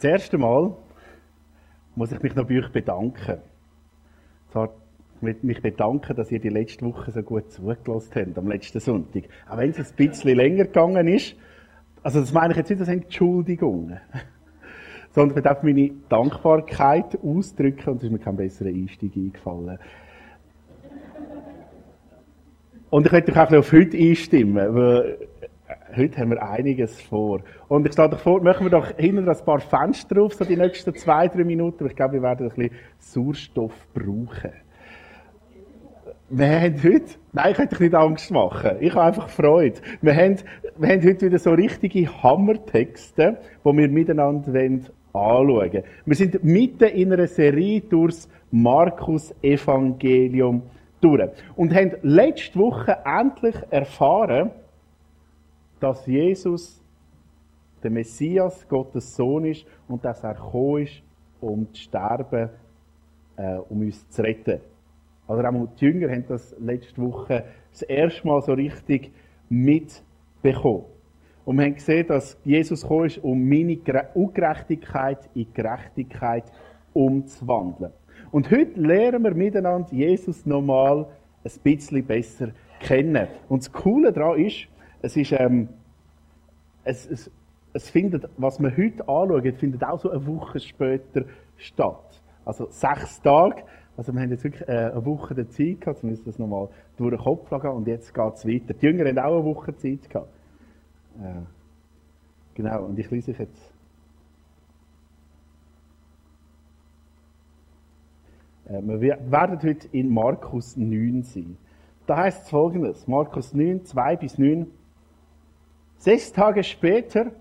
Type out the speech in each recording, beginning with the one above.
Das erste Mal muss ich mich noch bei euch bedanken. Zwar mich bedanken, dass ihr die letzte Woche so gut zugelassen habt, am letzten Sonntag. Auch wenn es ein bisschen länger gegangen ist. Also das meine ich jetzt nicht als Entschuldigung. Sondern ich darf meine Dankbarkeit ausdrücken und es ist mir kein besserer Einstieg eingefallen. Und ich möchte euch auch auf heute einstimmen, weil heute haben wir einiges vor. Und ich euch vor, machen wir doch hinten ein paar Fenster drauf, so die nächsten zwei, drei Minuten. Ich glaube, wir werden ein bisschen Sauerstoff brauchen. Wir haben heute, nein, ich möchte nicht Angst machen. Ich habe einfach Freude. Wir haben, wir haben heute wieder so richtige Hammertexte, die wir miteinander anschauen wollen. Wir sind mitten in einer Serie durchs Markus-Evangelium durch. Und haben letzte Woche endlich erfahren, dass Jesus der Messias, Gottes Sohn ist und dass er gekommen ist, um zu sterben, äh, um uns zu retten. Also auch die Jünger haben das letzte Woche das erste Mal so richtig mitbekommen. Und wir haben gesehen, dass Jesus gekommen ist, um meine Ungerechtigkeit in Gerechtigkeit umzuwandeln. Und heute lernen wir miteinander Jesus nochmal ein bisschen besser kennen. Und das Coole daran ist, es ist, ähm, es, es, es findet, was wir heute anschauen, findet auch so eine Woche später statt. Also sechs Tage. Also wir haben jetzt wirklich äh, eine Woche der Zeit gehabt, zumindest das nochmal durch den Kopf gehen und jetzt geht es weiter. Die Jünger haben auch eine Woche Zeit gehabt. Äh, genau, und ich lese euch jetzt. Äh, wir werden heute in Markus 9 sein. Da heißt es folgendes: Markus 9, 2 bis 9. Sechs Tage später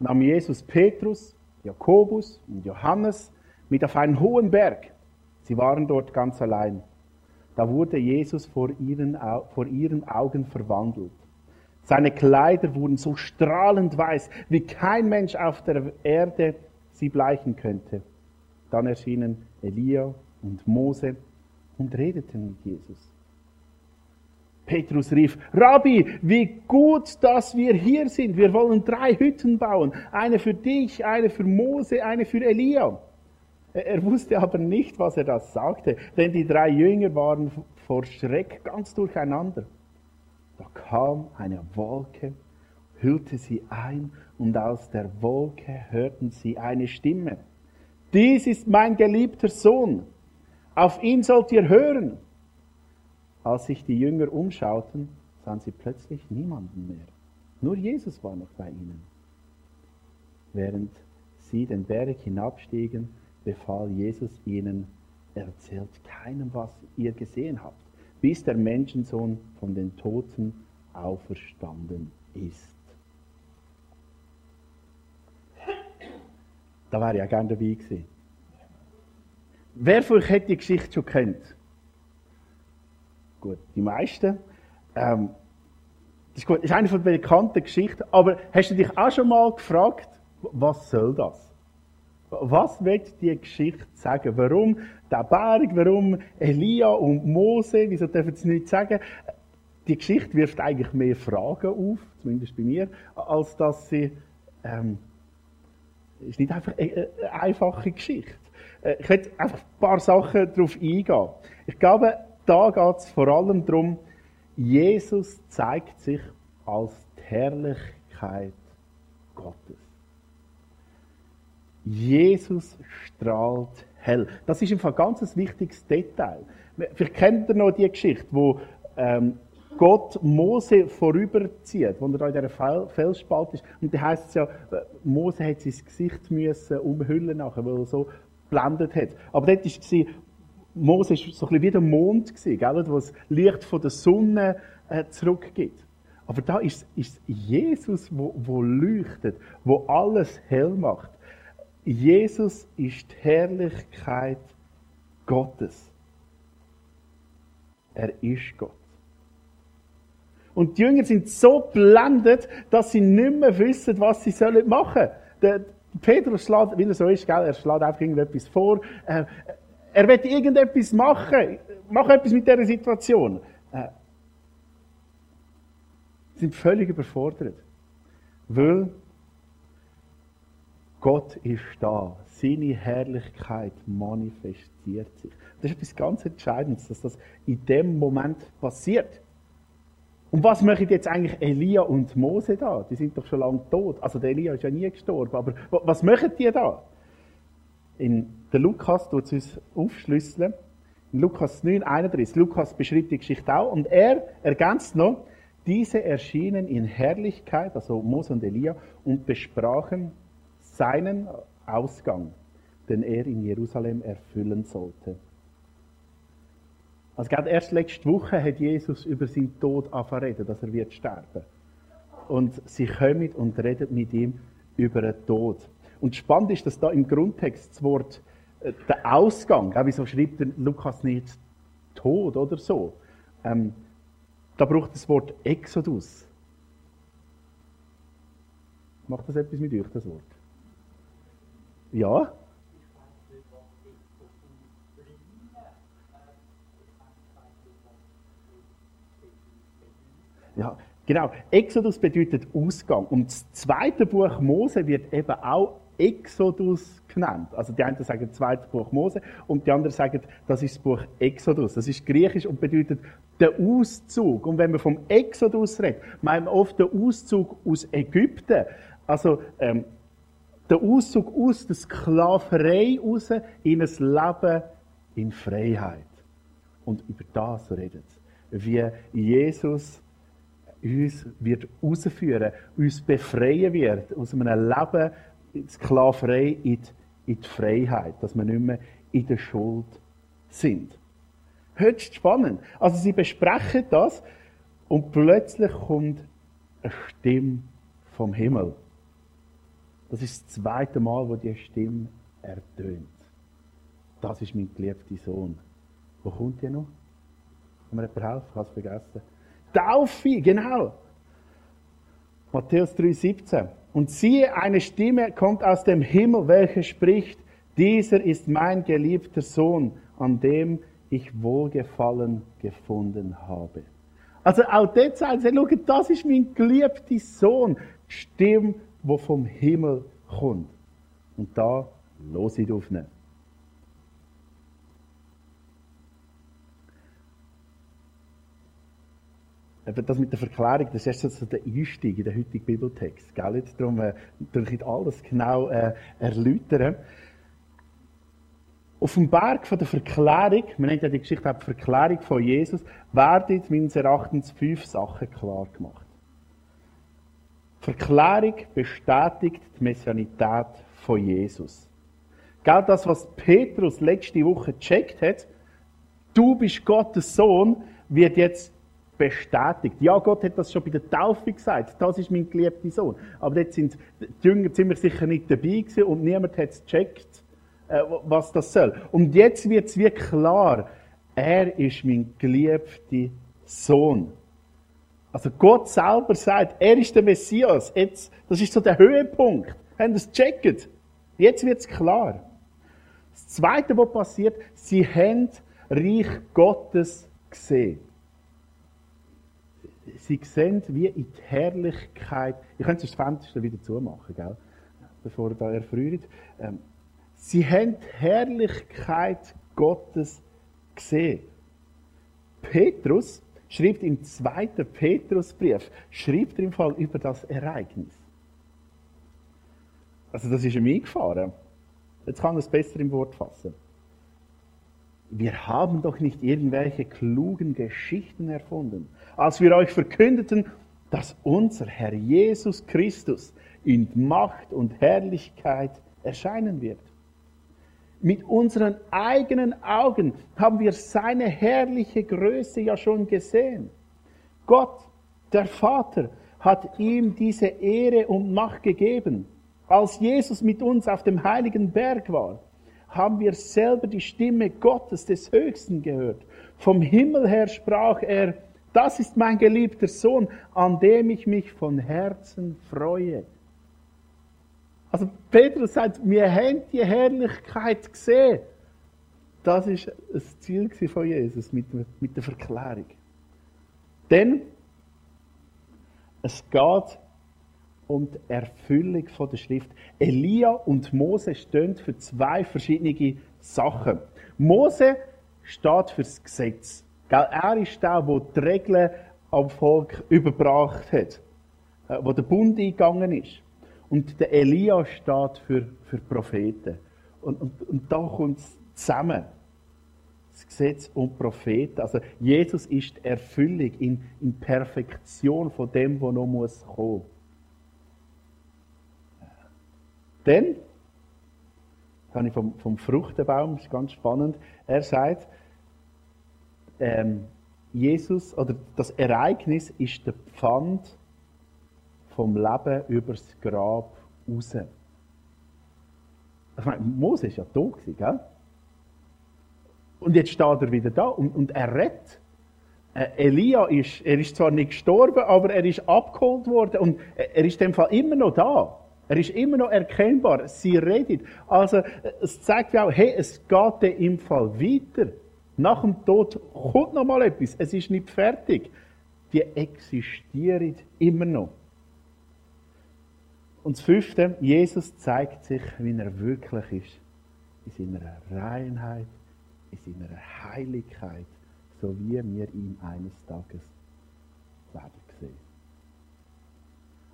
nahm Jesus Petrus, Jakobus und Johannes mit auf einen hohen Berg. Sie waren dort ganz allein. Da wurde Jesus vor ihren, vor ihren Augen verwandelt. Seine Kleider wurden so strahlend weiß, wie kein Mensch auf der Erde sie bleichen könnte. Dann erschienen Elia und Mose und redeten mit Jesus. Petrus rief, Rabbi, wie gut, dass wir hier sind. Wir wollen drei Hütten bauen. Eine für dich, eine für Mose, eine für Elia. Er wusste aber nicht, was er da sagte, denn die drei Jünger waren vor Schreck ganz durcheinander. Da kam eine Wolke, hüllte sie ein und aus der Wolke hörten sie eine Stimme. Dies ist mein geliebter Sohn. Auf ihn sollt ihr hören. Als sich die Jünger umschauten, sahen sie plötzlich niemanden mehr. Nur Jesus war noch bei ihnen. Während sie den Berg hinabstiegen, befahl Jesus ihnen, erzählt keinem, was ihr gesehen habt, bis der Menschensohn von den Toten auferstanden ist. Da wäre ich ja gerne dabei gewesen. Wer von euch hat die Geschichte schon kennt? Gut, die meisten. Ähm, das ist, gut. ist eine von den bekannten Geschichten. Aber hast du dich auch schon mal gefragt, was soll das? Was wird die Geschichte sagen? Warum der Berg? Warum Elia und Mose? Wieso dürfen sie nicht sagen? Die Geschichte wirft eigentlich mehr Fragen auf, zumindest bei mir, als dass sie, ähm, ist nicht einfach eine, eine einfache Geschichte. Äh, ich werde einfach ein paar Sachen darauf eingehen. Ich glaube, da geht es vor allem darum, Jesus zeigt sich als Herrlichkeit Gottes. Jesus strahlt hell. Das ist ein ganz wichtiges Detail. Vielleicht kennt ihr noch die Geschichte, wo ähm, Gott Mose vorüberzieht, wo er da in dieser Felsspalte ist. Und da heißt es ja, äh, Mose hat sein Gesicht müssen umhüllen nachher, weil er so blendet hat. Aber dort war Mose war so ein bisschen wie der Mond, gell, wo das Licht von der Sonne äh, zurückgeht. Aber da ist, ist Jesus, wo, wo leuchtet, wo alles hell macht. Jesus ist die Herrlichkeit Gottes. Er ist Gott. Und die Jünger sind so blendet, dass sie nicht mehr wissen, was sie machen sollen. Petrus schlägt, wie er so ist, gell, er schlägt einfach irgendetwas vor. Äh, er will irgendetwas machen. Mach etwas mit dieser Situation. Äh, sind völlig überfordert. Weil Gott ist da. Seine Herrlichkeit manifestiert sich. Das ist etwas ganz Entscheidendes, dass das in dem Moment passiert. Und was machen jetzt eigentlich Elia und Mose da? Die sind doch schon lange tot. Also der Elia ist ja nie gestorben. Aber was machen die da? In der Lukas tut es uns aufschlüsseln. In Lukas 9, 31. Lukas beschreibt die Geschichte auch. Und er ergänzt noch, diese erschienen in Herrlichkeit, also Mose und Elia, und besprachen seinen Ausgang, den er in Jerusalem erfüllen sollte. Also gerade erst letzte Woche hat Jesus über seinen Tod angefangen dass er wird sterben. Und sie kommen und reden mit ihm über den Tod. Und spannend ist, dass da im Grundtext das Wort der Ausgang, ja, wieso schreibt Lukas nicht Tod oder so? Ähm, da braucht das Wort Exodus. Macht das etwas mit euch, das Wort? Ja? Ja, genau. Exodus bedeutet Ausgang. Und das zweite Buch Mose wird eben auch Exodus genannt. Also die einen sagen das zweite Buch Mose und die anderen sagen, das ist das Buch Exodus. Das ist griechisch und bedeutet der Auszug. Und wenn wir vom Exodus reden, meinen wir oft den Auszug aus Ägypten. Also ähm, der Auszug aus der Sklaverei raus in ein Leben in Freiheit. Und über das redet wie Jesus uns wird rausführen, uns befreien wird aus einem Leben Sklaverei in die, in die Freiheit, dass wir nicht mehr in der Schuld sind. Höchst spannend. Also sie besprechen das und plötzlich kommt eine Stimme vom Himmel. Das ist das zweite Mal, wo die Stimme ertönt. Das ist mein geliebter Sohn. Wo kommt die noch? Kann mir jemand helfen? Ich habe es vergessen. Taufe, genau. Matthäus 3,17. Und siehe, eine Stimme kommt aus dem Himmel, welche spricht, dieser ist mein geliebter Sohn, an dem ich Wohlgefallen gefunden habe. Also auch dort sagen sie, das ist mein geliebter Sohn. Die Stimme wo vom Himmel kommt. Und da los ich aufnehmen. Das mit der Verklärung, das ist erst so der Einstieg in den heutigen Bibeltext. Gell? Jetzt darum äh, ich alles genau äh, erläutern. Auf dem Berg von der Verklärung, man nennt ja die Geschichte auch die Verklärung von Jesus, werden meines Erachtens fünf Sachen klar gemacht. Verklärung bestätigt die Messianität von Jesus. Gell, das, was Petrus letzte Woche gecheckt hat, du bist Gottes Sohn, wird jetzt bestätigt. Ja, Gott hat das schon bei der Taufe gesagt, das ist mein geliebter Sohn. Aber jetzt sind die Jünger ziemlich sicher nicht dabei gewesen und niemand hat es gecheckt, äh, was das soll. Und jetzt wird es wie klar, er ist mein geliebter Sohn. Also Gott selber sagt, er ist der Messias. Jetzt, das ist so der Höhepunkt. Haben das gecheckt? Jetzt wird es klar. Das Zweite, was passiert, sie haben Reich Gottes gesehen. Sie sehen wie in die Herrlichkeit. Ich könnte das Fenster wieder zumachen, gell? bevor ihr da erfriert. Ähm, sie haben die Herrlichkeit Gottes gesehen. Petrus schreibt im zweiten Petrusbrief, schreibt er im Fall über das Ereignis. Also das ist ihm eingefahren. Jetzt kann er es besser im Wort fassen. Wir haben doch nicht irgendwelche klugen Geschichten erfunden, als wir euch verkündeten, dass unser Herr Jesus Christus in Macht und Herrlichkeit erscheinen wird. Mit unseren eigenen Augen haben wir seine herrliche Größe ja schon gesehen. Gott, der Vater, hat ihm diese Ehre und Macht gegeben. Als Jesus mit uns auf dem heiligen Berg war, haben wir selber die Stimme Gottes des Höchsten gehört. Vom Himmel her sprach er, das ist mein geliebter Sohn, an dem ich mich von Herzen freue. Also Petrus sagt, wir haben die Herrlichkeit gesehen. Das ist das Ziel von Jesus mit, der Verklärung. Denn es geht und Erfüllung von der Schrift. Elia und Mose stehen für zwei verschiedene Sachen. Mose steht fürs Gesetz. Er ist der, der die Regeln am Volk überbracht hat, äh, wo der Bund eingegangen ist. Und der Elia steht für, für Propheten. Und, und, und da kommt es zusammen. Das Gesetz und Propheten. Also Jesus ist die Erfüllung in, in Perfektion von dem, was noch muss kommen. Dann habe ich vom, vom Fruchtenbaum, ist ganz spannend. Er sagt, ähm, Jesus oder das Ereignis ist der Pfand vom Leben übers Grab raus. Ich meine, Mose ist ja tot gell? Und jetzt steht er wieder da und, und er rettet. Äh, Elia ist, er ist zwar nicht gestorben, aber er ist abgeholt worden und er ist in dem Fall immer noch da. Er ist immer noch erkennbar. Sie redet. Also, es zeigt ja auch, hey, es geht im Fall weiter. Nach dem Tod kommt noch mal etwas. Es ist nicht fertig. Die existieren immer noch. Und das fünfte, Jesus zeigt sich, wie er wirklich ist. In seiner Reinheit, in seiner Heiligkeit, so wie wir ihn eines Tages werden.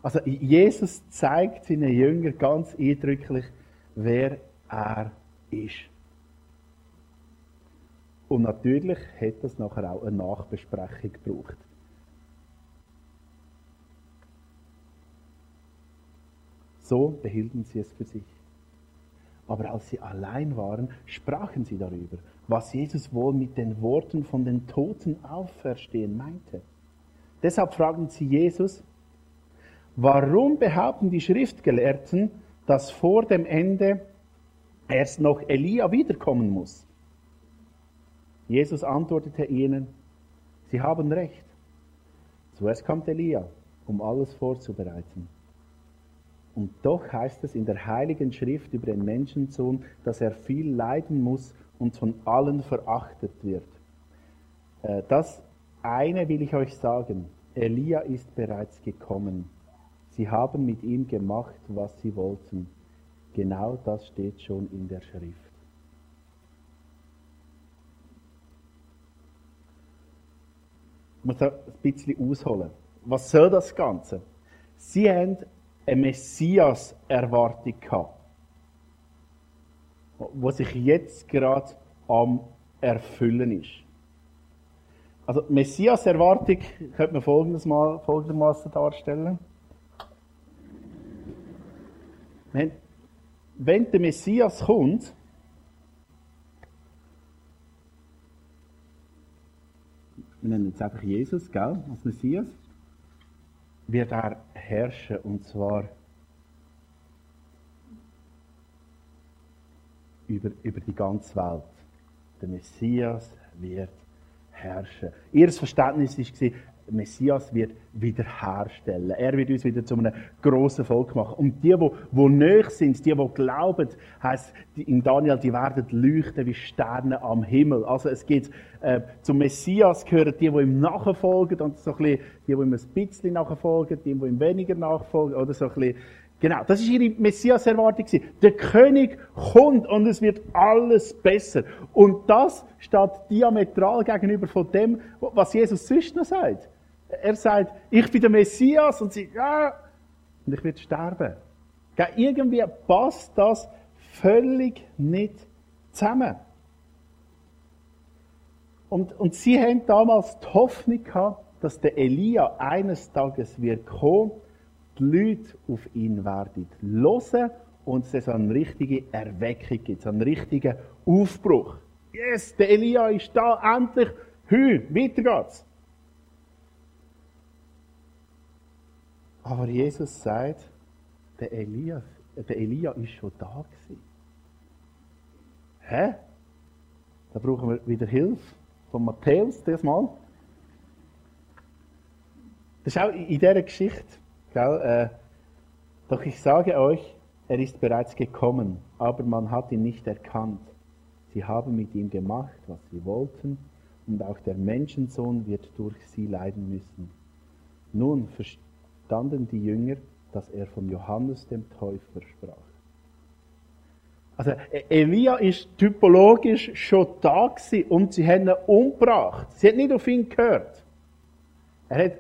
Also Jesus zeigt seinen Jüngern ganz eindrücklich, wer er ist. Und natürlich hat das nachher auch eine Nachbesprechung gebraucht. So behielten sie es für sich. Aber als sie allein waren, sprachen sie darüber, was Jesus wohl mit den Worten von den Toten auferstehen meinte. Deshalb fragten sie Jesus, Warum behaupten die Schriftgelehrten, dass vor dem Ende erst noch Elia wiederkommen muss? Jesus antwortete ihnen, Sie haben recht. Zuerst kommt Elia, um alles vorzubereiten. Und doch heißt es in der Heiligen Schrift über den Menschensohn, dass er viel leiden muss und von allen verachtet wird. Äh, das eine will ich euch sagen. Elia ist bereits gekommen Sie haben mit ihm gemacht, was sie wollten. Genau das steht schon in der Schrift. Ich muss ein bisschen ausholen. Was soll das Ganze? Sie haben eine Messias-Erwartung gehabt, die sich jetzt gerade am Erfüllen ist. Also Messias-Erwartung könnte man folgendes mal, folgendermaßen darstellen. Wenn der Messias kommt, wir nennen jetzt einfach Jesus, gell, als Messias, wird er herrschen und zwar über, über die ganze Welt. Der Messias wird herrschen. Ihr Verständnis war, Messias wird wiederherstellen. Er wird uns wieder zu einem grossen Volk machen. Und die, die, die näher sind, die, die glauben, heisst in Daniel, die werden leuchten wie Sterne am Himmel. Also es geht, äh, zum Messias gehören die, die ihm nachfolgen und so ein bisschen, die, die ihm ein bisschen nachfolgen, die, die ihm weniger nachfolgen, oder so ein bisschen, Genau, das ist ihre Messias-Erwartung. Der König kommt und es wird alles besser. Und das steht diametral gegenüber von dem, was Jesus sonst noch sagt. Er sagt, ich bin der Messias und sie, ja, und ich werde sterben. Irgendwie passt das völlig nicht zusammen. Und, und sie haben damals die Hoffnung gehabt, dass der Elia eines Tages wird kommen die Leute auf ihn werden hören und es so eine richtige Erweckung gibt, so einen richtigen Aufbruch. Yes, der Elia ist da, endlich, hü, weiter geht's. Aber Jesus sagt, der Elia, der Elia ist schon da gewesen. Hä? Da brauchen wir wieder Hilfe von Matthäus, das mal. Das ist auch in dieser Geschichte Gell, äh, doch ich sage euch, er ist bereits gekommen, aber man hat ihn nicht erkannt. Sie haben mit ihm gemacht, was sie wollten, und auch der Menschensohn wird durch sie leiden müssen. Nun verstanden die Jünger, dass er von Johannes dem Täufer sprach. Also e- Elia ist typologisch schon da gewesen und sie haben ihn umgebracht. Sie hat nicht auf ihn gehört. Er hat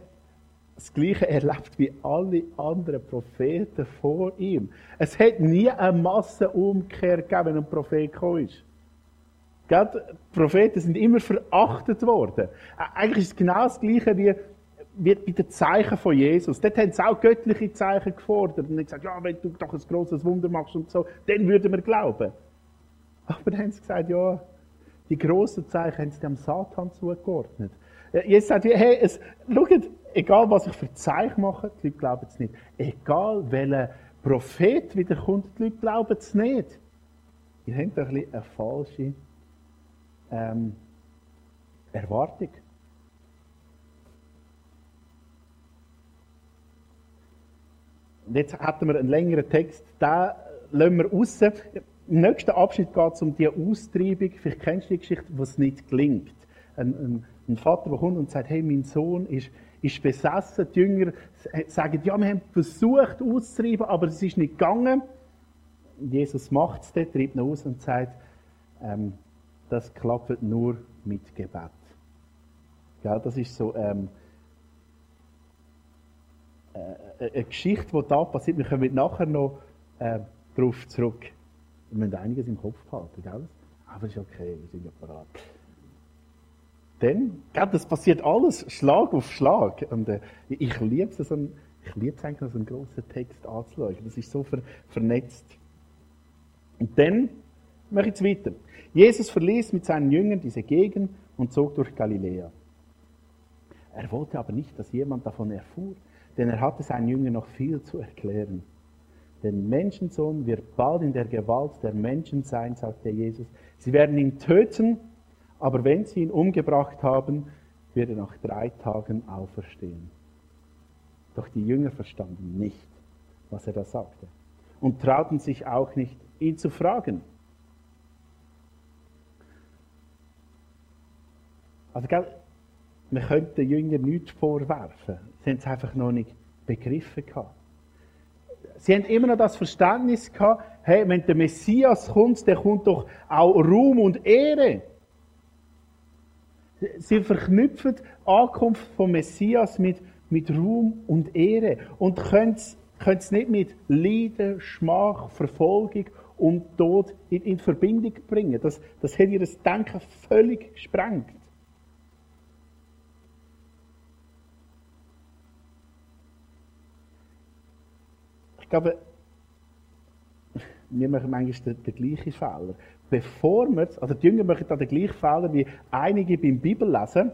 das Gleiche erlebt wie alle anderen Propheten vor ihm. Es hat nie eine Massenumkehr gegeben, wenn ein Prophet gekommen ist. Die Propheten sind immer verachtet worden. Eigentlich ist es genau das Gleiche wie, wie bei den Zeichen von Jesus. Dort haben sie auch göttliche Zeichen gefordert und gesagt, ja, wenn du doch ein großes Wunder machst und so, dann würden wir glauben. Aber dann haben sie gesagt, ja, die grossen Zeichen haben sie dem Satan zugeordnet. Jetzt sagt hey, es, schaut, egal was ich für Zeichen mache, die Leute glauben es nicht. Egal welcher Prophet wiederkommt, die Leute glauben es nicht. Ihr habt ein bisschen eine falsche ähm, Erwartung. Jetzt hatten wir einen längeren Text, da lassen wir raus. Im nächsten Abschnitt geht es um die Austreibung. Vielleicht kennst du die Geschichte, wo es nicht gelingt. Ein, ein, ein, Vater, der kommt und sagt, hey, mein Sohn ist, ist besessen. Die Jünger sagen, ja, wir haben versucht auszutreiben, aber es ist nicht gegangen. Jesus macht es, treibt ihn aus und sagt, ähm, das klappt nur mit Gebet. Ja, das ist so ähm, äh, eine Geschichte, die da passiert. Wir kommen nachher noch äh, darauf zurück. Wir müssen einiges im Kopf behalten, gell? Aber ist okay, wir sind ja parat. Dann, gell, das passiert alles Schlag auf Schlag. Und äh, ich liebe es, so ein, so einen grossen Text anzuschauen. Das ist so ver, vernetzt. Und dann mache ich es weiter. Jesus verließ mit seinen Jüngern diese Gegend und zog durch Galiläa. Er wollte aber nicht, dass jemand davon erfuhr, denn er hatte seinen Jüngern noch viel zu erklären. Der Menschensohn wird bald in der Gewalt der Menschen sein, sagte Jesus. Sie werden ihn töten, aber wenn sie ihn umgebracht haben, wird er nach drei Tagen auferstehen. Doch die Jünger verstanden nicht, was er da sagte und trauten sich auch nicht, ihn zu fragen. Also, wir könnten den Jüngern nichts vorwerfen. Sie haben es einfach noch nicht begriffen gehabt. Sie haben immer noch das Verständnis gehabt, hey, wenn der Messias kommt, der kommt doch auch Ruhm und Ehre. Sie verknüpfen die Ankunft vom Messias mit, mit Ruhm und Ehre und können es nicht mit Leiden, Schmach, Verfolgung und Tod in, in Verbindung bringen. Das, das hat ihr Denken völlig gesprengt. Glaube, wir machen manchmal den, den gleichen Fehler. Bevor wir, also die Jünger machen da den gleichen Fehler wie einige beim Bibellesen,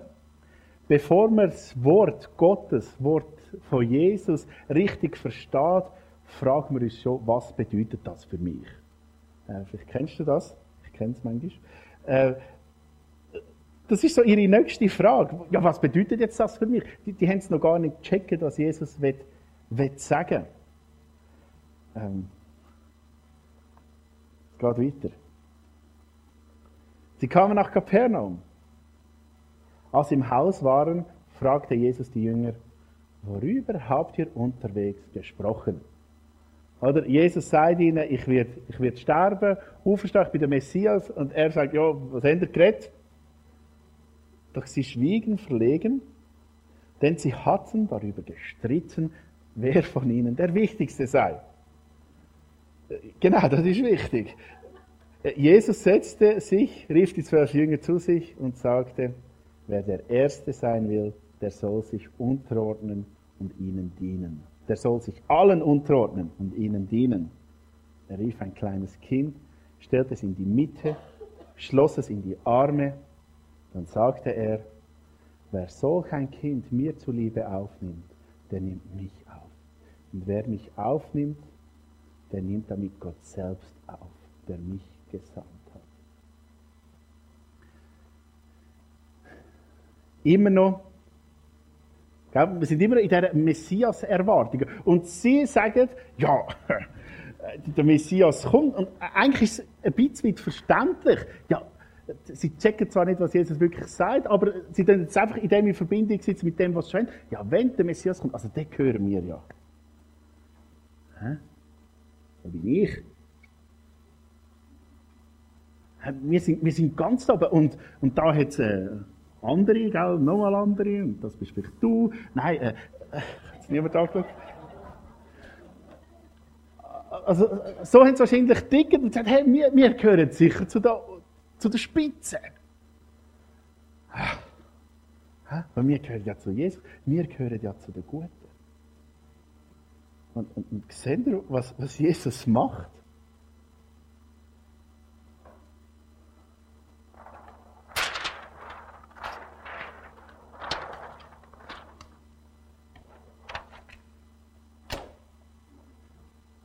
bevor man das Wort Gottes, das Wort von Jesus richtig versteht, fragen wir uns schon, was bedeutet das für mich? Äh, vielleicht kennst du das, ich kenne es manchmal. Äh, das ist so ihre nächste Frage. Ja, was bedeutet jetzt das für mich? Die, die haben es noch gar nicht gecheckt, was Jesus will, will sagen will. Ähm, es geht weiter. Sie kamen nach Kapernaum. Als sie im Haus waren, fragte Jesus die Jünger, worüber habt ihr unterwegs gesprochen? Oder Jesus sagt ihnen, ich werde ich werd sterben, auferstehen, ich bin der Messias. Und er sagt, ja, was habt ihr geredet? Doch sie schwiegen verlegen, denn sie hatten darüber gestritten, wer von ihnen der Wichtigste sei. Genau, das ist wichtig. Jesus setzte sich, rief die zwölf Jünger zu sich und sagte, wer der Erste sein will, der soll sich unterordnen und ihnen dienen. Der soll sich allen unterordnen und ihnen dienen. Er rief ein kleines Kind, stellte es in die Mitte, schloss es in die Arme. Dann sagte er, wer solch ein Kind mir zuliebe aufnimmt, der nimmt mich auf. Und wer mich aufnimmt, der nimmt damit Gott selbst auf, der mich gesandt hat. Immer noch, wir sind immer in dieser Messias-Erwartung. Und sie sagen, ja, der Messias kommt. Und eigentlich ist es ein bisschen verständlich. Ja, sie checken zwar nicht, was Jesus wirklich sagt, aber sie sind jetzt einfach in dem in Verbindung sitzen mit dem, was scheint. Ja, wenn der Messias kommt, also den hören wir ja. Hä? Bin ich. Wir sind, wir sind ganz oben. Und, und da hat es äh, andere, gell? nochmal andere. Und das bist vielleicht du. Nein, äh, äh, hat niemand angeschaut? Also, so haben sie wahrscheinlich dicket und gesagt, hey, wir, wir gehören sicher zu der, zu der Spitze. Weil wir gehören ja zu Jesus, wir gehören ja zu den Guten. Und, und, und seht ihr, was, was Jesus macht?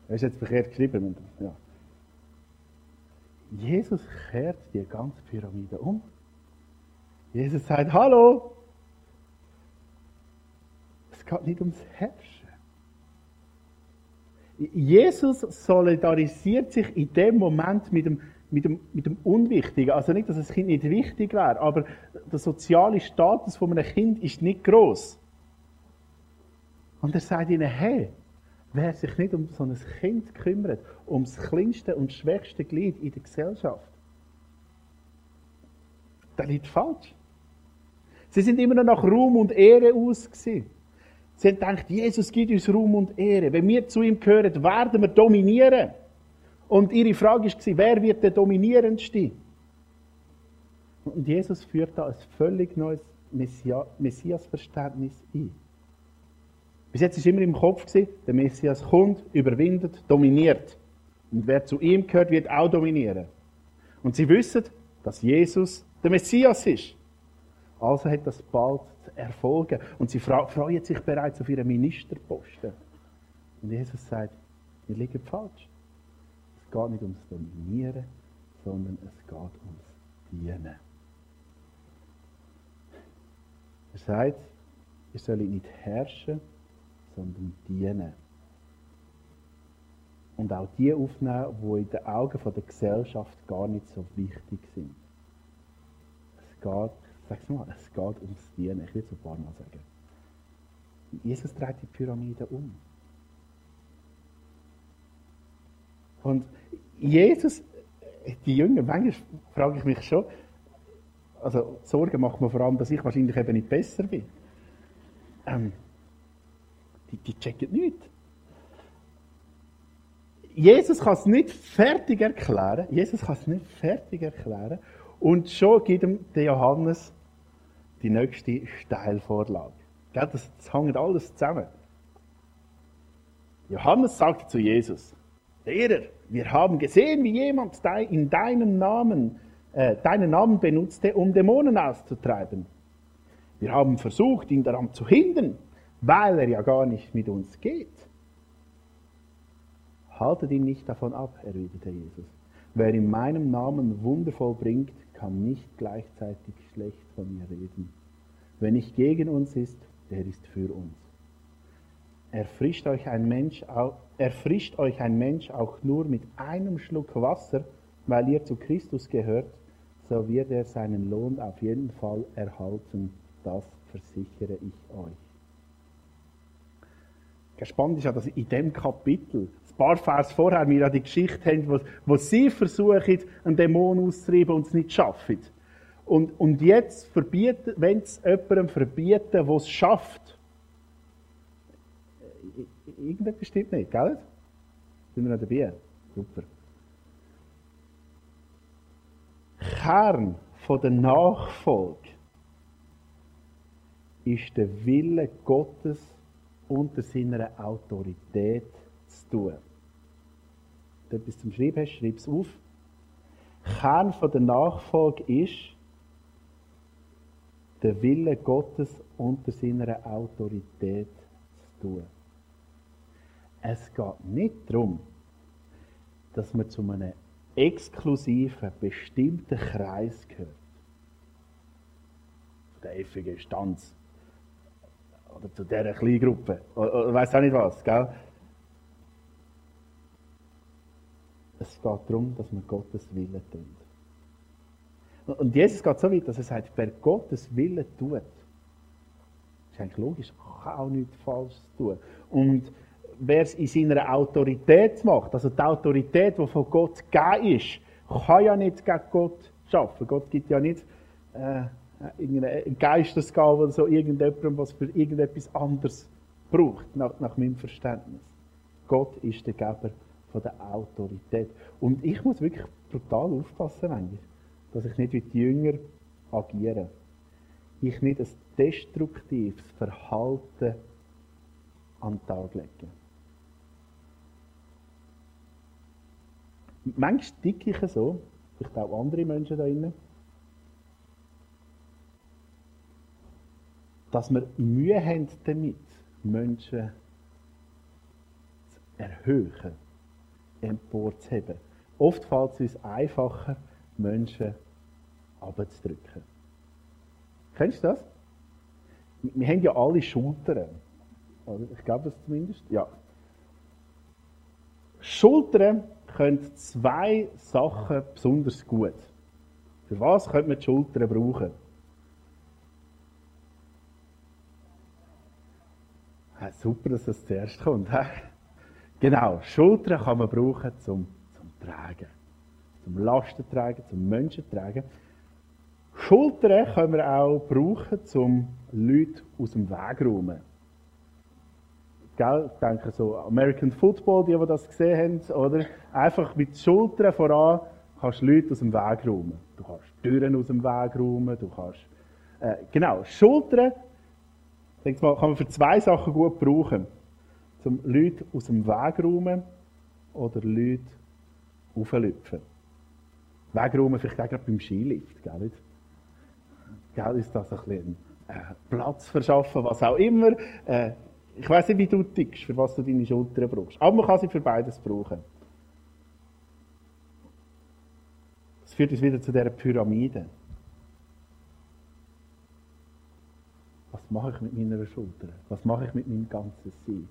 Er ist jetzt verkehrt geschrieben. Ja. Jesus kehrt die ganze Pyramide um. Jesus sagt, hallo, es geht nicht ums Herrschen. Jesus solidarisiert sich in dem Moment mit dem, mit dem, mit dem Unwichtigen. Also nicht, dass das Kind nicht wichtig wäre, aber der soziale Status von einem Kind ist nicht groß. Und er sagt ihnen, hey, wer sich nicht um so ein Kind kümmert, um das kleinste und schwächste Glied in der Gesellschaft, der liegt falsch. Sie sind immer noch nach Ruhm und Ehre aus. Gewesen. Sie haben gedacht, Jesus gibt uns Ruhm und Ehre. Wenn wir zu ihm gehören, werden wir dominieren. Und ihre Frage war, wer wird der Dominierendste? Und Jesus führt da ein völlig neues Messias-Verständnis ein. Bis jetzt war immer im Kopf, der Messias kommt, überwindet, dominiert. Und wer zu ihm gehört, wird auch dominieren. Und sie wissen, dass Jesus der Messias ist. Also hat das bald erfolgen. Und sie freuen sich bereits auf ihren Ministerposten. Und Jesus sagt, ihr liegt falsch. Es geht nicht ums Dominieren, sondern es geht ums Dienen. Er sagt, ihr sollt nicht herrschen, sondern dienen. Und auch die aufnehmen, die in den Augen der Gesellschaft gar nicht so wichtig sind. Es geht Sag's mal, es geht ums Dienen. Ich will es ein paar Mal sagen. Jesus dreht die Pyramide um. Und Jesus, die Jünger, manchmal frage ich mich schon, also Sorgen macht mir vor allem, dass ich wahrscheinlich eben nicht besser bin. Ähm, die, die checken nichts. Jesus kann es nicht fertig erklären. Jesus kann es nicht fertig erklären. Und schon gibt ihm der Johannes die nächste Steilvorlage. Das, das hängt alles zusammen. Johannes sagte zu Jesus, Lehrer, wir haben gesehen, wie jemand in deinem Namen, äh, deinen Namen benutzte, um Dämonen auszutreiben. Wir haben versucht, ihn daran zu hindern, weil er ja gar nicht mit uns geht. Haltet ihn nicht davon ab, erwiderte Jesus. Wer in meinem Namen Wunder vollbringt, kann nicht gleichzeitig schlecht von mir reden. Wenn nicht gegen uns ist, der ist für uns. Erfrischt euch ein Mensch, erfrischt euch ein Mensch auch nur mit einem Schluck Wasser, weil ihr zu Christus gehört, so wird er seinen Lohn auf jeden Fall erhalten. Das versichere ich euch. Spannend ist ja, dass in dem Kapitel, ein paar Vers vorher, wir ja die Geschichte haben, wo, wo sie versuchen, einen Dämon auszutreiben und es nicht schaffen. Und, und jetzt verbieten, wenn es jemandem verbieten, der es schafft, irgendetwas stimmt nicht, gell? Sind wir noch dabei? Super. Kern von der Nachfolge ist der Wille Gottes unter seiner Autorität zu tun. Wenn du etwas zum Schreiben hast, schreib es auf. Kern von der Nachfolge ist, den Willen Gottes unter seiner Autorität zu tun. Es geht nicht darum, dass man zu einem exklusiven, bestimmten Kreis gehört. Zu der effigen Stanz. Oder zu dieser Kleingruppe. Oder, oder weiss auch nicht was, gell? Es geht darum, dass man Gottes Willen tut. Und Jesus geht so weit, dass er sagt, wer Gottes Willen tut, ist eigentlich logisch, kann auch nichts Falsches tun. Und wer es in seiner Autorität macht, also die Autorität, die von Gott gegeben ist, kann ja nicht gegen Gott schaffen. Gott gibt ja nicht äh, irgendeine Geistesgabe oder so irgendjemandem, was für irgendetwas anderes braucht, nach, nach meinem Verständnis. Gott ist der Geber von der Autorität. Und ich muss wirklich brutal aufpassen, manchmal, dass ich nicht wie die Jünger agiere. Ich nicht ein destruktives Verhalten an den Tag lege. Manchmal ticke ich so, vielleicht auch andere Menschen da drinnen, dass wir Mühe haben damit, Menschen zu erhöhen, emporzuheben. Oft fällt es uns einfacher, Menschen abzudrücken. Kennst du das? Wir haben ja alle Schultern. Ich glaube das zumindest. Ja. Schultern können zwei Sachen besonders gut. Für was könnte man die Schultern brauchen? Super, dass das zuerst kommt. He? Genau, Schultern kann man brauchen zum, zum Tragen. Zum Lastentragen, zum Menschentragen. Schultern können wir auch brauchen, um Leute aus dem Weg zu räumen. Gell? Ich denke so American Football, die, die das gesehen haben, oder? Einfach mit Schultern voran kannst du Leute aus dem Weg räumen. Du kannst Türen aus dem Weg räumen, du kannst, äh, genau, Schultern, denk mal, kann man für zwei Sachen gut brauchen. Zum Leute aus dem Weg räumen oder Leute auflüpfen. Wegräumen vielleicht auch gerade beim Skilift, gell? Gell, ist das ein bisschen äh, Platz verschaffen, was auch immer. Äh, ich weiß nicht, wie du tickst, für was du deine Schultern brauchst. Aber man kann sie für beides brauchen. Das führt uns wieder zu dieser Pyramide. Mache ich mit meiner Schulter? Was mache ich mit meinem ganzen Sein?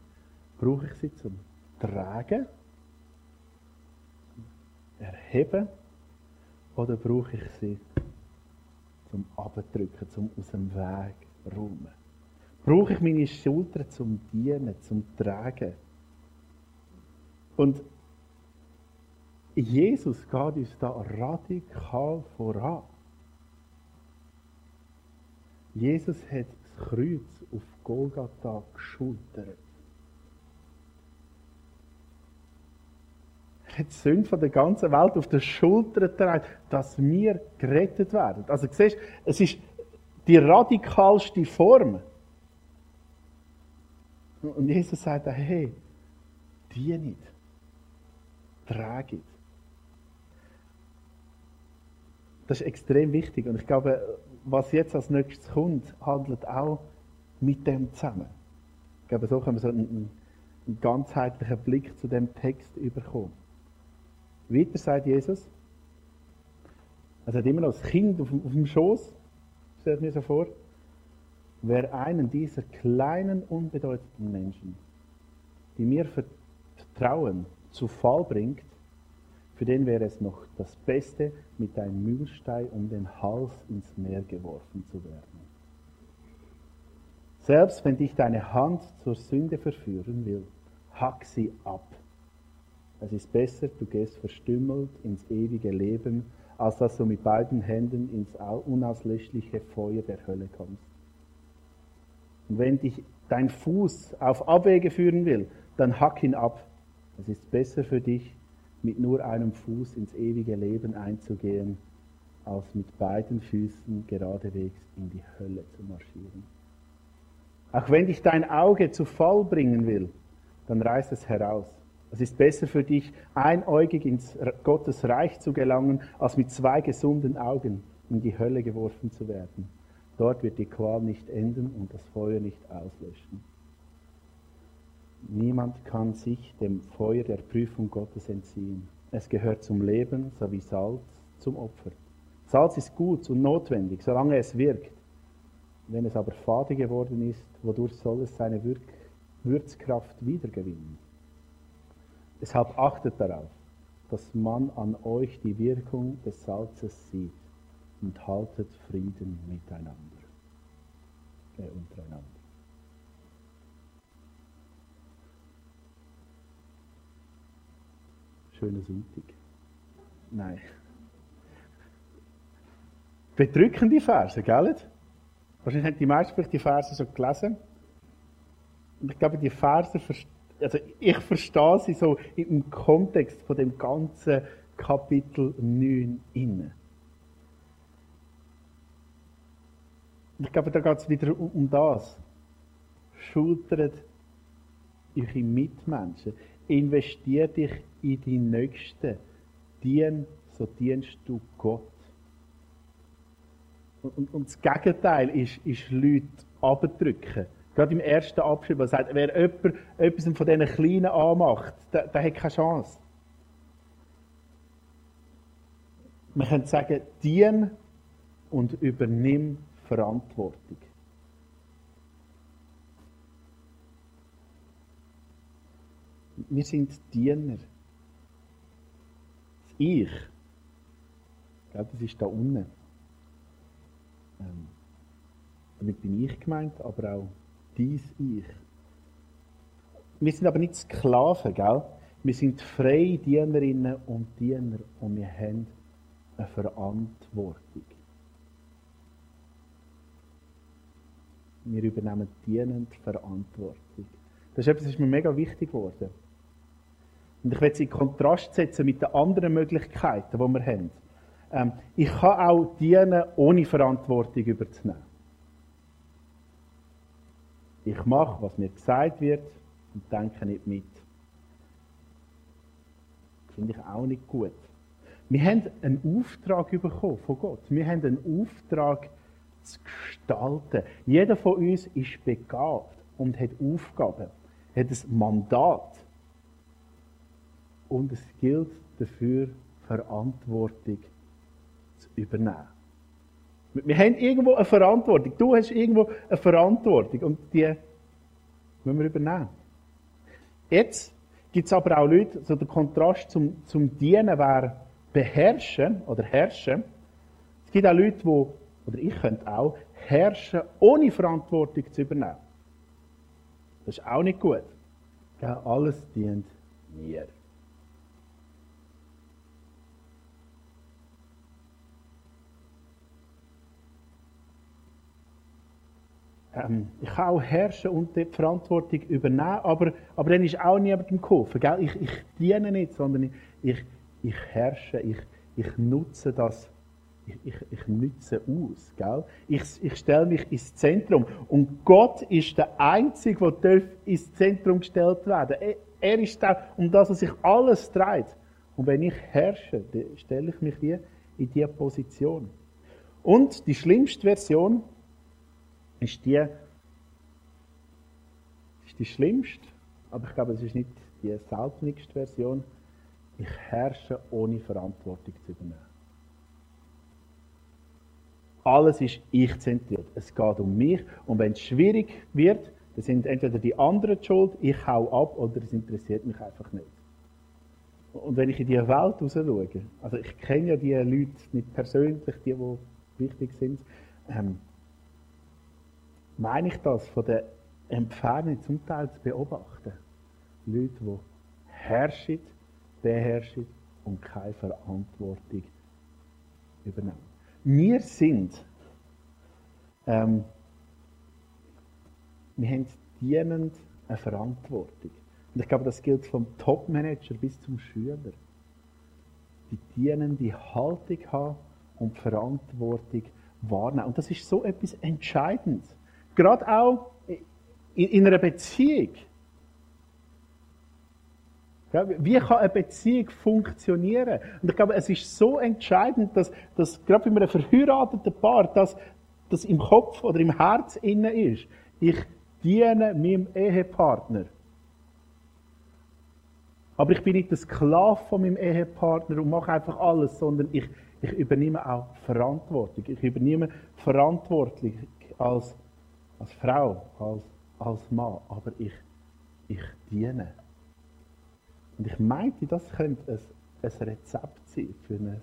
Brauche ich sie zum Tragen, Erheben oder brauche ich sie zum Abdrücken, zum aus dem Weg räumen? brauche ich meine Schultern zum Dienen, zum Tragen. Und Jesus geht uns da radikal voran. Jesus hat Kreuz auf Golgatha geschultert. Er hat die Sünde von der ganzen Welt auf der Schulter getragen, dass wir gerettet werden. Also siehst, es ist die radikalste Form und Jesus sagt, hey, die nicht. Trage Das ist extrem wichtig. Und ich glaube, was jetzt als nächstes kommt, handelt auch mit dem zusammen. Ich glaube, so können wir so einen, einen ganzheitlichen Blick zu dem Text überkommen. Weiter sagt Jesus, er hat immer noch das Kind auf, auf dem Schoß, stellt mir so vor. Wer einen dieser kleinen, unbedeutenden Menschen, die mir vertrauen, zu Fall bringt, für den wäre es noch das Beste, mit einem Mühlstein um den Hals ins Meer geworfen zu werden. Selbst wenn dich deine Hand zur Sünde verführen will, hack sie ab. Es ist besser, du gehst verstümmelt ins ewige Leben, als dass du mit beiden Händen ins unauslöschliche Feuer der Hölle kommst. Und wenn dich dein Fuß auf Abwege führen will, dann hack ihn ab. Es ist besser für dich, mit nur einem Fuß ins ewige Leben einzugehen, als mit beiden Füßen geradewegs in die Hölle zu marschieren. Auch wenn dich dein Auge zu Fall bringen will, dann reiß es heraus. Es ist besser für dich, einäugig ins Gottes Reich zu gelangen, als mit zwei gesunden Augen in die Hölle geworfen zu werden. Dort wird die Qual nicht enden und das Feuer nicht auslöschen. Niemand kann sich dem Feuer der Prüfung Gottes entziehen. Es gehört zum Leben, so wie Salz zum Opfer. Salz ist gut und notwendig, solange es wirkt. Wenn es aber fade geworden ist, wodurch soll es seine Wirk Würzkraft wiedergewinnen? Deshalb achtet darauf, dass man an euch die Wirkung des Salzes sieht und haltet Frieden miteinander, äh, untereinander. Schönen Sonntag. Nein. Bedrückende Verse, gell? Wahrscheinlich haben die meisten die Verse schon gelesen. Und ich glaube, die Verse, also ich verstehe sie so im Kontext von dem ganzen Kapitel 9 inne. Ich glaube, da geht es wieder um, um das. Schultert eure Mitmenschen. Investiert dich in die Nächsten. Dien, so dienst du Gott. Und, und, und das Gegenteil ist, ist Leute abdrücken. Gerade im ersten Abschnitt, wo er sagt, wer jemand etwas von diesen Kleinen anmacht, der, der hat keine Chance. Man könnte sagen, dien und übernimm Verantwortung. Wir sind Diener. Das Ich, das ist da unten. Ähm, damit bin ich gemeint, aber auch dies Ich. Wir sind aber nicht Sklaven, gell? Wir sind freie Dienerinnen und Diener und wir haben eine Verantwortung. Wir übernehmen dienend Verantwortung. Das ist etwas, das ist mir mega wichtig geworden. Und ich werde es in Kontrast setzen mit den anderen Möglichkeiten, die wir haben. Ähm, ich kann auch dienen, ohne Verantwortung überzunehmen. Ich mache, was mir gesagt wird und denke nicht mit. Finde ich auch nicht gut. Wir haben einen Auftrag bekommen von Gott. Wir haben einen Auftrag zu gestalten. Jeder von uns ist begabt und hat Aufgaben, hat ein Mandat. Und es gilt dafür, Verantwortung zu übernehmen. Wir haben irgendwo eine Verantwortung. Du hast irgendwo eine Verantwortung und die müssen wir übernehmen. Jetzt gibt es aber auch Leute, so der Kontrast zum, zum Dienen wäre beherrschen oder herrschen. Es gibt auch Leute, die, oder ich könnte auch, herrschen, ohne Verantwortung zu übernehmen. Das ist auch nicht gut. alles dient mir. Ähm, ich kann auch herrschen und die Verantwortung übernehmen, aber, aber dann ist auch niemand im. Gell? Ich, ich diene nicht, sondern ich, ich, herrsche, ich, ich nutze das, ich, ich, ich nutze aus. Gell? Ich, ich stelle mich ins Zentrum. Und Gott ist der Einzige, der ins Zentrum gestellt werden Er, er ist da, um das, was sich alles dreht. Und wenn ich herrsche, dann stelle ich mich wie in diese Position. Und die schlimmste Version ist die, ist die schlimmste, aber ich glaube, es ist nicht die seltenste Version. Ich herrsche ohne Verantwortung zu übernehmen. Alles ist ich-zentriert. Es geht um mich. Und wenn es schwierig wird, dann sind entweder die anderen schuld, ich hau ab oder es interessiert mich einfach nicht. Und wenn ich in diese Welt raus schaue, also ich kenne ja die Leute nicht persönlich, die, die wichtig sind, ähm, meine ich das von der Entfernung zum Teil zu beobachten. Leute, die herrschen, beherrschen und keine Verantwortung übernehmen. Wir sind, ähm, wir haben dienend eine Verantwortung. Und ich glaube, das gilt vom Topmanager bis zum Schüler. Die dienende Haltung haben und Verantwortung wahrnehmen. Und das ist so etwas Entscheidendes. Gerade auch in, einer Beziehung. Wie kann eine Beziehung funktionieren? Und ich glaube, es ist so entscheidend, dass, dass gerade bei einem verheirateten Paar, dass das im Kopf oder im Herz innen ist. Ich diene meinem Ehepartner. Aber ich bin nicht der Sklave von meinem Ehepartner und mache einfach alles, sondern ich, ich übernehme auch Verantwortung. Ich übernehme Verantwortung als als Frau, als, als Mann, aber ich, ich diene. Und ich meinte, das könnte ein, ein Rezept sein für eine,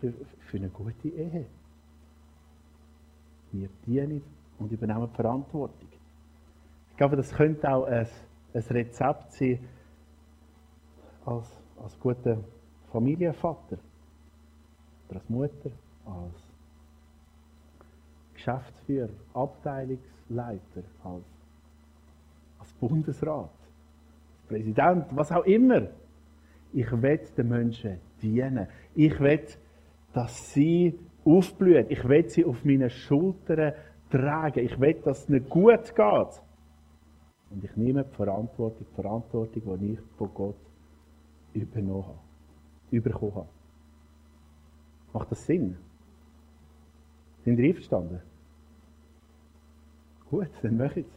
für, für eine gute Ehe. Wir dienen und übernehmen Verantwortung. Ich glaube, das könnte auch ein, ein Rezept sein als, als guter Familienvater oder als Mutter, als Geschäftsführer, Abteilungsleiter, als, als Bundesrat, als Präsident, was auch immer. Ich will den Menschen dienen. Ich will, dass sie aufblühen. Ich will sie auf meinen Schultern tragen. Ich will, dass es ihnen gut geht. Und ich nehme die Verantwortung, die Verantwortung, die ich von Gott übernommen habe, überkommen habe. Macht das Sinn? Sind ihr einverstanden? Gut, dann mache ich es.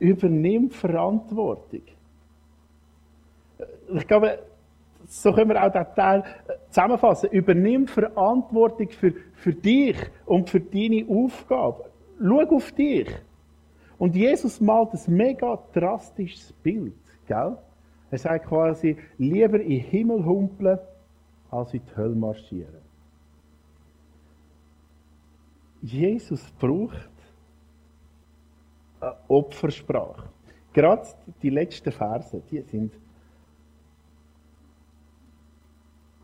Übernimm Verantwortung. Ich glaube, so können wir auch diesen Teil zusammenfassen. Übernimm Verantwortung für, für dich und für deine Aufgabe. Schau auf dich. Und Jesus malt ein mega drastisches Bild, gell? Er sagt quasi, lieber in den Himmel humpeln, als in die Hölle marschieren. Jesus braucht eine Opfersprache. Gerade die letzten Verse, die sind.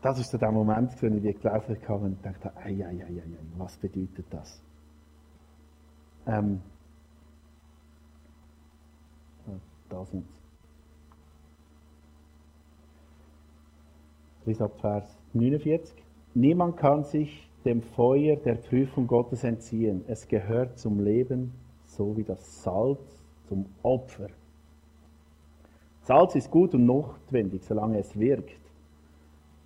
Das ist der Moment, wo ich die gelesen habe und dachte, ei, ei, ei, ei, was bedeutet das? Ähm, da sind sie. Vers 49. Niemand kann sich dem Feuer der Prüfung Gottes entziehen. Es gehört zum Leben, so wie das Salz zum Opfer. Salz ist gut und notwendig, solange es wirkt.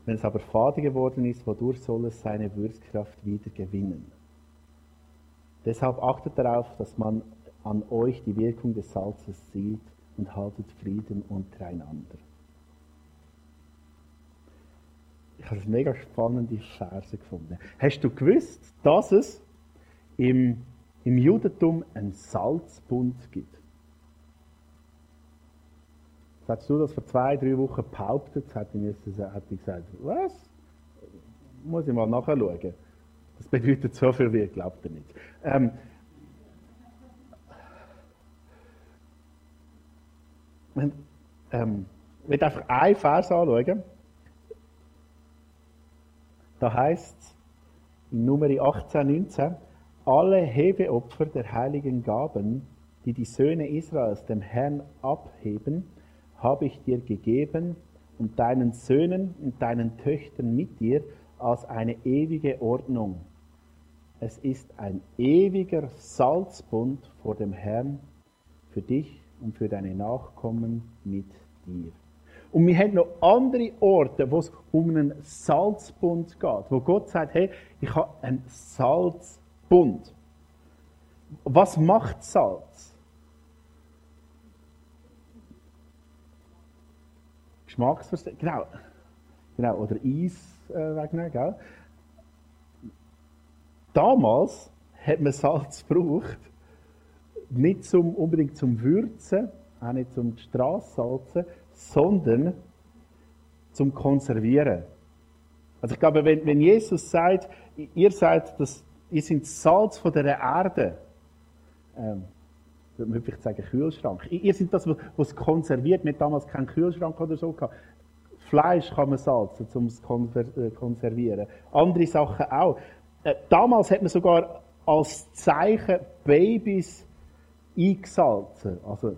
Wenn es aber fade geworden ist, wodurch soll es seine Würzkraft wieder gewinnen? Deshalb achtet darauf, dass man an euch die Wirkung des Salzes sieht und haltet Frieden untereinander. Ich habe es mega spannende Verse gefunden. Hast du gewusst, dass es im, im Judentum einen Salzbund gibt? Sagst du das vor zwei, drei Wochen behauptet, hätte ich, gesagt, was? Muss ich mal nachschauen. Das bedeutet so viel, wie ihr glaubt nicht. Ähm, ähm, ich will einfach einen Vers anschauen. Da heißt es in Nummer 18, 19, alle Hebeopfer der heiligen Gaben, die die Söhne Israels dem Herrn abheben, habe ich dir gegeben und deinen Söhnen und deinen Töchtern mit dir als eine ewige Ordnung. Es ist ein ewiger Salzbund vor dem Herrn für dich und für deine Nachkommen mit dir. Und wir haben noch andere Orte, wo es um einen Salzbund geht, wo Gott sagt, hey, ich habe einen Salzbund. Was macht Salz? Geschmacksverstärker, genau. Genau, oder Eis äh, wegnehmen, gell? Damals hat man Salz gebraucht, nicht zum, unbedingt zum Würzen, auch nicht zum Strassalzen, sondern zum Konservieren. Also ich glaube, wenn, wenn Jesus sagt, ihr seid das, ihr seid Salz von der Erde, ähm, würde man vielleicht sagen Kühlschrank. Ihr seid das, was konserviert. Wir damals keinen Kühlschrank oder so gehabt. Fleisch kann man salzen, um es äh, konservieren. Andere Sachen auch. Äh, damals hat man sogar als Zeichen Babys eingesalzen. Also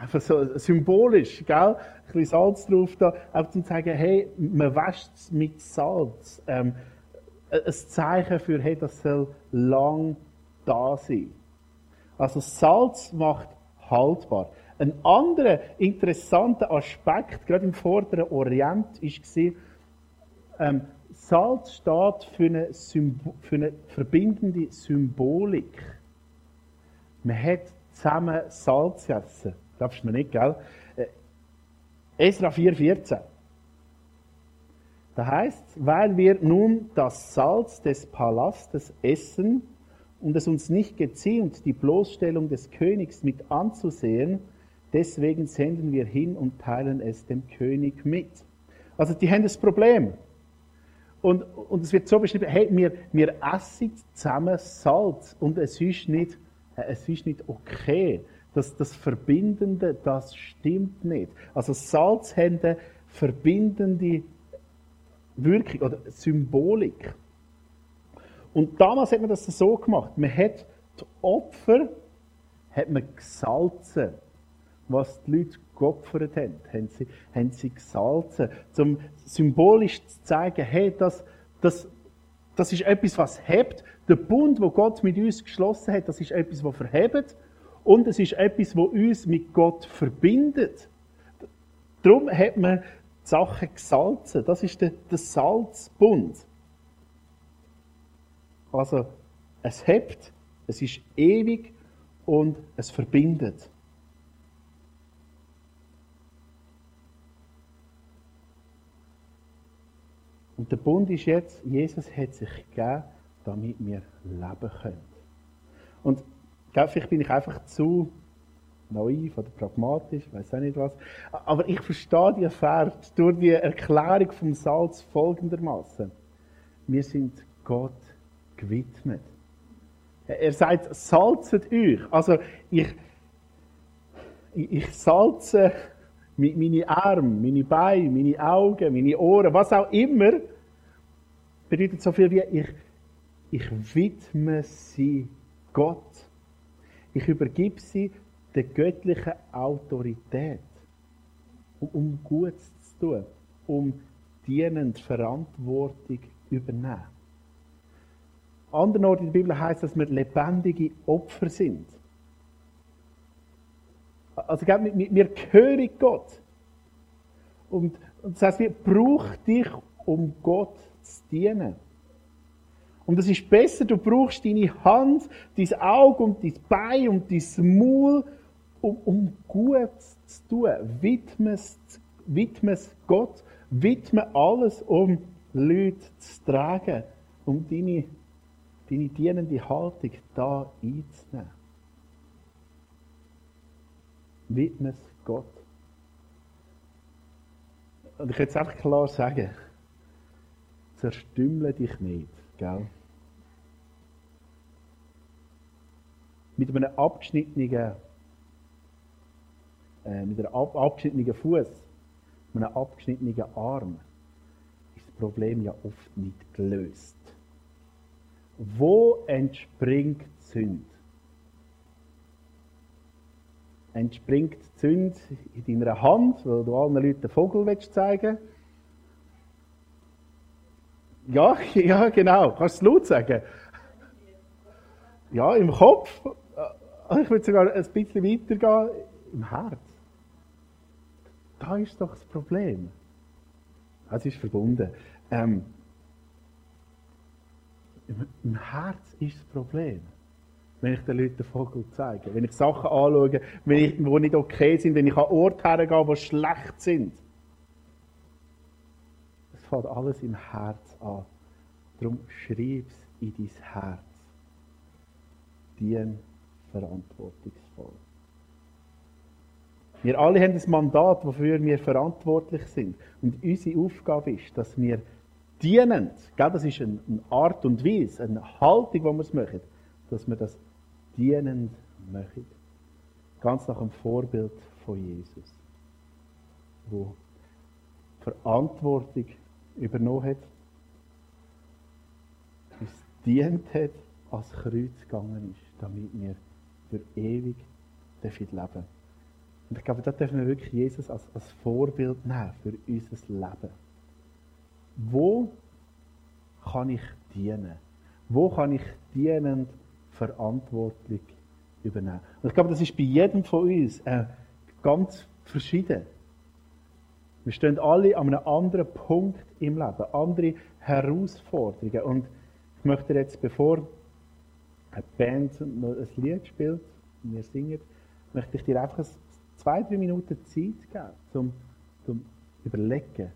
einfach so symbolisch, gell? Ein bisschen Salz drauf da, auch zum zeigen, hey, man wäscht es mit Salz. Ähm, ein Zeichen für, hey, das soll lang da sein. Also Salz macht haltbar. Ein anderer interessanter Aspekt, gerade im vorderen Orient, war, ähm, Salz steht für eine, für eine verbindende Symbolik. Man hat zusammen Salz essen. Darfst du mir nicht, gell? Äh, Esra 4,14. Da heißt weil wir nun das Salz des Palastes essen und es uns nicht geziemt, die Bloßstellung des Königs mit anzusehen, deswegen senden wir hin und teilen es dem König mit. Also die haben das Problem. Und, und es wird so beschrieben, hey, wir, wir essen zusammen Salz und es ist nicht, äh, es ist nicht okay, das, das Verbindende, das stimmt nicht. Also Salz hat eine verbindende Wirkung oder Symbolik. Und damals hat man das so gemacht. Man hat die Opfer hat man gesalzen. Was die Leute geopfert haben, haben sie, haben sie gesalzen. Um symbolisch zu zeigen, hey, das, das, das ist etwas, was hebt. Der Bund, wo Gott mit uns geschlossen hat, das ist etwas, was verhebt. Und es ist etwas, was uns mit Gott verbindet. Darum hat man die Sachen gesalzen. Das ist der, der Salzbund. Also, es hebt, es ist ewig und es verbindet. Und der Bund ist jetzt, Jesus hat sich gegeben, damit wir leben können. Und vielleicht bin ich einfach zu naiv oder pragmatisch, weiß auch nicht was. Aber ich verstehe die Fahrt durch die Erklärung vom Salz folgendermaßen: Wir sind Gott gewidmet. Er sagt, salzet euch. Also, ich, ich salze meine Arme, meine Beine, meine Augen, meine Ohren, was auch immer, bedeutet so viel wie ich, ich widme sie Gott. Ich übergib sie der göttlichen Autorität, um, Gutes zu tun, um dienend Verantwortung übernehmen. Anderen Orten in der Bibel heißt, dass wir lebendige Opfer sind. Also, wir, gehören Gott. Und das heißt, wir brauchen dich, um Gott zu dienen. Und es ist besser, du brauchst deine Hand, dein Auge und dein Bein und dein Maul, um, um gut zu tun. Widme es, widme es Gott, widme alles, um Leute zu tragen, um deine deine dienende Haltung da einzunehmen. Widme es Gott. Und ich kann jetzt einfach klar sagen, zerstümmle dich nicht, gell? Mit einem abgeschnittenen, äh, mit einem ab, abgeschnittenen Fuß, mit einem abgeschnittenen Arm, ist das Problem ja oft nicht gelöst. Wo entspringt Sünd? Entspringt Sünd in deiner Hand, wo du allen Leuten den Vogel zeigen Ja, ja, genau. Kannst du es laut sagen? Ja, im Kopf. Äh, ich würde sogar ein bisschen weitergehen. Im Herz. Da ist doch das Problem. Es ist verbunden. Ähm, im Herz ist das Problem. Wenn ich den Leuten den Vogel zeige, wenn ich Sachen anschaue, wenn ich, die nicht okay sind, wenn ich an Orte hergehe, die schlecht sind. Es fällt alles im Herz an. Darum schreib es in dein Herz. Dien verantwortungsvoll. Wir alle haben ein Mandat, wofür wir verantwortlich sind. Und unsere Aufgabe ist, dass wir dienend, das ist eine Art und Weise, eine Haltung, die wir es machen, dass wir das dienend machen. Ganz nach dem Vorbild von Jesus, wo Verantwortung übernommen hat, uns dient hat, als Kreuz gegangen ist, damit wir für ewig leben Und ich glaube, da dürfen wir wirklich Jesus als, als Vorbild nehmen für unser Leben. Wo kann ich dienen? Wo kann ich dienend Verantwortung übernehmen? Und ich glaube, das ist bei jedem von uns äh, ganz verschieden. Wir stehen alle an einem anderen Punkt im Leben, andere Herausforderungen. Und ich möchte jetzt, bevor eine Band noch ein Lied spielt und wir singen, möchte ich dir einfach zwei, drei Minuten Zeit geben, zum, zum Überlegen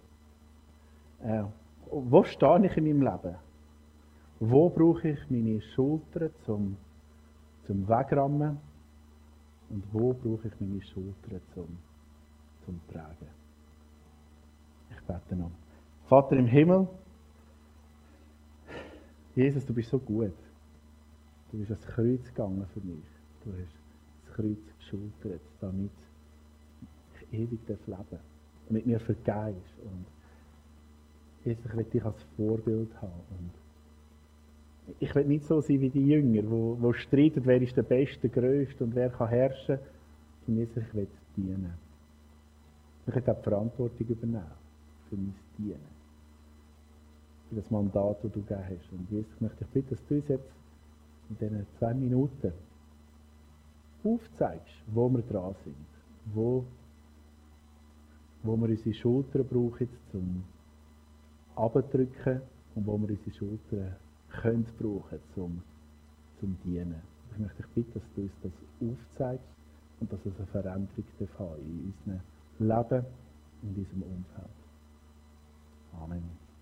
äh, wo stehe ich in meinem Leben? Wo brauche ich meine Schultern zum, zum Wegrammen? Und wo brauche ich meine Schultern zum, zum Tragen? Ich bete noch. Vater im Himmel, Jesus, du bist so gut. Du bist ans Kreuz gegangen für mich. Du hast das Kreuz geschultert, damit ich ewig leben. Damit mir vergehst. Und Jesus, ich will dich als Vorbild haben. Und ich will nicht so sein wie die Jünger, wo, wo streiten, wer ist der Beste, Größte und wer kann herrschen. Und Jesus, ich will dienen. Ich will auch die Verantwortung übernehmen für mein Dienen. Für das Mandat, das du gegeben hast. Und Jesus, ich möchte dich bitten, dass du uns jetzt in diesen zwei Minuten aufzeigst, wo wir dran sind. Wo, wo wir unsere Schultern brauchen, zum abdrücken und wo wir unsere Schultern können brauchen zum, zum Dienen. Ich möchte dich bitten, dass du uns das aufzeigst und dass es eine Veränderung darf in unserem Leben, in diesem Umfeld. Amen.